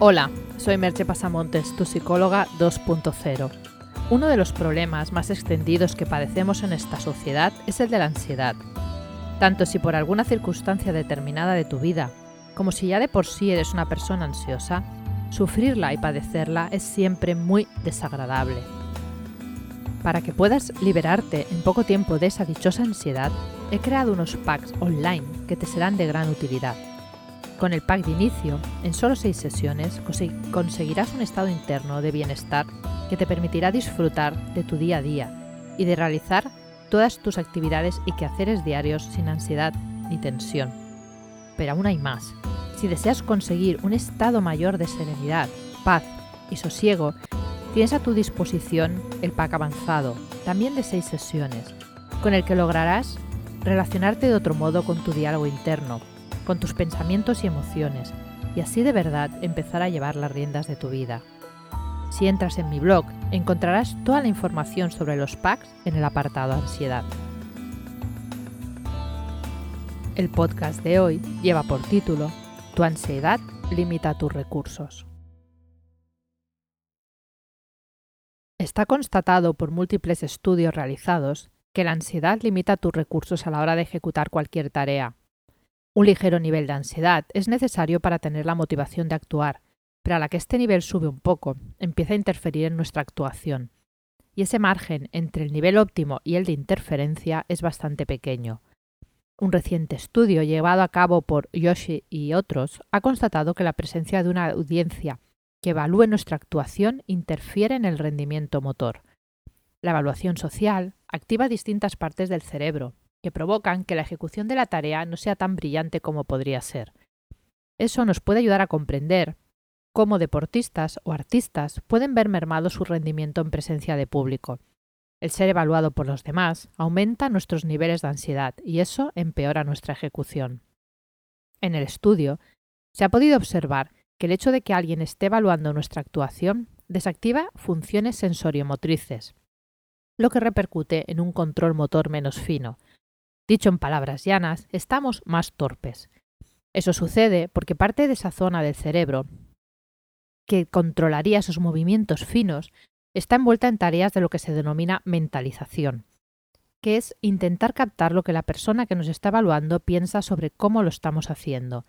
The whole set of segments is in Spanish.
Hola, soy Merche Pasamontes, tu psicóloga 2.0. Uno de los problemas más extendidos que padecemos en esta sociedad es el de la ansiedad. Tanto si por alguna circunstancia determinada de tu vida, como si ya de por sí eres una persona ansiosa, sufrirla y padecerla es siempre muy desagradable. Para que puedas liberarte en poco tiempo de esa dichosa ansiedad, he creado unos packs online que te serán de gran utilidad. Con el pack de inicio, en solo 6 sesiones conseguirás un estado interno de bienestar que te permitirá disfrutar de tu día a día y de realizar todas tus actividades y quehaceres diarios sin ansiedad ni tensión. Pero aún hay más. Si deseas conseguir un estado mayor de serenidad, paz y sosiego, tienes a tu disposición el pack avanzado, también de 6 sesiones, con el que lograrás relacionarte de otro modo con tu diálogo interno, con tus pensamientos y emociones, y así de verdad empezar a llevar las riendas de tu vida. Si entras en mi blog, encontrarás toda la información sobre los packs en el apartado Ansiedad. El podcast de hoy lleva por título Tu ansiedad limita tus recursos. Está constatado por múltiples estudios realizados que la ansiedad limita tus recursos a la hora de ejecutar cualquier tarea, un ligero nivel de ansiedad es necesario para tener la motivación de actuar, pero a la que este nivel sube un poco, empieza a interferir en nuestra actuación. Y ese margen entre el nivel óptimo y el de interferencia es bastante pequeño. Un reciente estudio llevado a cabo por Yoshi y otros ha constatado que la presencia de una audiencia que evalúe nuestra actuación interfiere en el rendimiento motor. La evaluación social activa distintas partes del cerebro, que provocan que la ejecución de la tarea no sea tan brillante como podría ser. Eso nos puede ayudar a comprender cómo deportistas o artistas pueden ver mermado su rendimiento en presencia de público. El ser evaluado por los demás aumenta nuestros niveles de ansiedad y eso empeora nuestra ejecución. En el estudio, se ha podido observar que el hecho de que alguien esté evaluando nuestra actuación desactiva funciones sensoriomotrices, lo que repercute en un control motor menos fino, Dicho en palabras llanas, estamos más torpes. Eso sucede porque parte de esa zona del cerebro que controlaría esos movimientos finos está envuelta en tareas de lo que se denomina mentalización, que es intentar captar lo que la persona que nos está evaluando piensa sobre cómo lo estamos haciendo.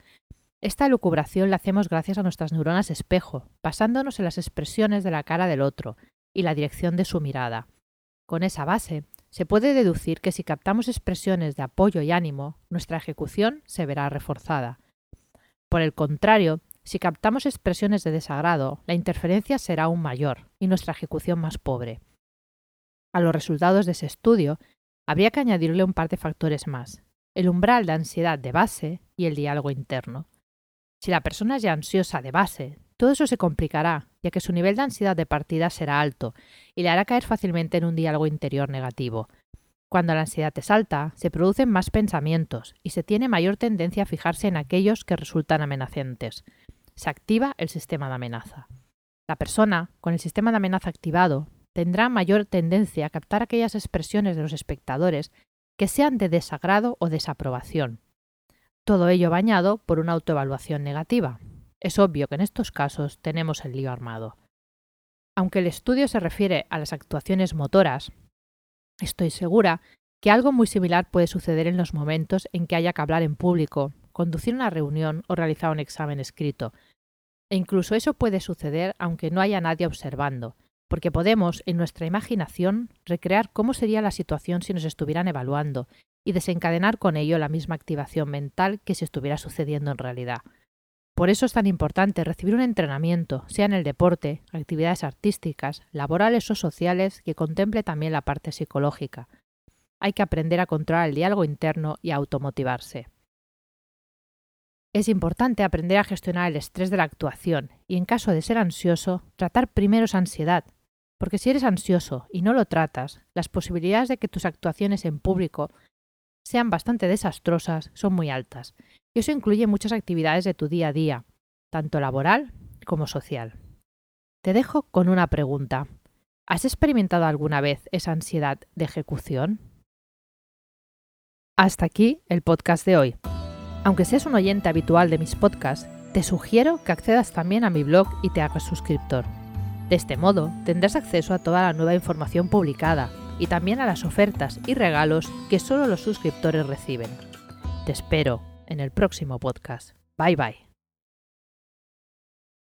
Esta elucubración la hacemos gracias a nuestras neuronas espejo, basándonos en las expresiones de la cara del otro y la dirección de su mirada. Con esa base, se puede deducir que si captamos expresiones de apoyo y ánimo, nuestra ejecución se verá reforzada. Por el contrario, si captamos expresiones de desagrado, la interferencia será aún mayor y nuestra ejecución más pobre. A los resultados de ese estudio, habría que añadirle un par de factores más, el umbral de ansiedad de base y el diálogo interno. Si la persona es ya ansiosa de base, todo eso se complicará, ya que su nivel de ansiedad de partida será alto y le hará caer fácilmente en un diálogo interior negativo. Cuando la ansiedad es alta, se producen más pensamientos y se tiene mayor tendencia a fijarse en aquellos que resultan amenazantes. Se activa el sistema de amenaza. La persona, con el sistema de amenaza activado, tendrá mayor tendencia a captar aquellas expresiones de los espectadores que sean de desagrado o desaprobación. Todo ello bañado por una autoevaluación negativa. Es obvio que en estos casos tenemos el lío armado. Aunque el estudio se refiere a las actuaciones motoras, estoy segura que algo muy similar puede suceder en los momentos en que haya que hablar en público, conducir una reunión o realizar un examen escrito. E incluso eso puede suceder aunque no haya nadie observando, porque podemos, en nuestra imaginación, recrear cómo sería la situación si nos estuvieran evaluando y desencadenar con ello la misma activación mental que si estuviera sucediendo en realidad. Por eso es tan importante recibir un entrenamiento, sea en el deporte, actividades artísticas, laborales o sociales, que contemple también la parte psicológica. Hay que aprender a controlar el diálogo interno y a automotivarse. Es importante aprender a gestionar el estrés de la actuación y, en caso de ser ansioso, tratar primero esa ansiedad, porque si eres ansioso y no lo tratas, las posibilidades de que tus actuaciones en público sean bastante desastrosas son muy altas y eso incluye muchas actividades de tu día a día, tanto laboral como social. Te dejo con una pregunta. ¿Has experimentado alguna vez esa ansiedad de ejecución? Hasta aquí el podcast de hoy. Aunque seas un oyente habitual de mis podcasts, Te sugiero que accedas también a mi blog y te hagas suscriptor. De este modo tendrás acceso a toda la nueva información publicada y también a las ofertas y regalos que solo los suscriptores reciben. Te espero en el próximo podcast. Bye bye.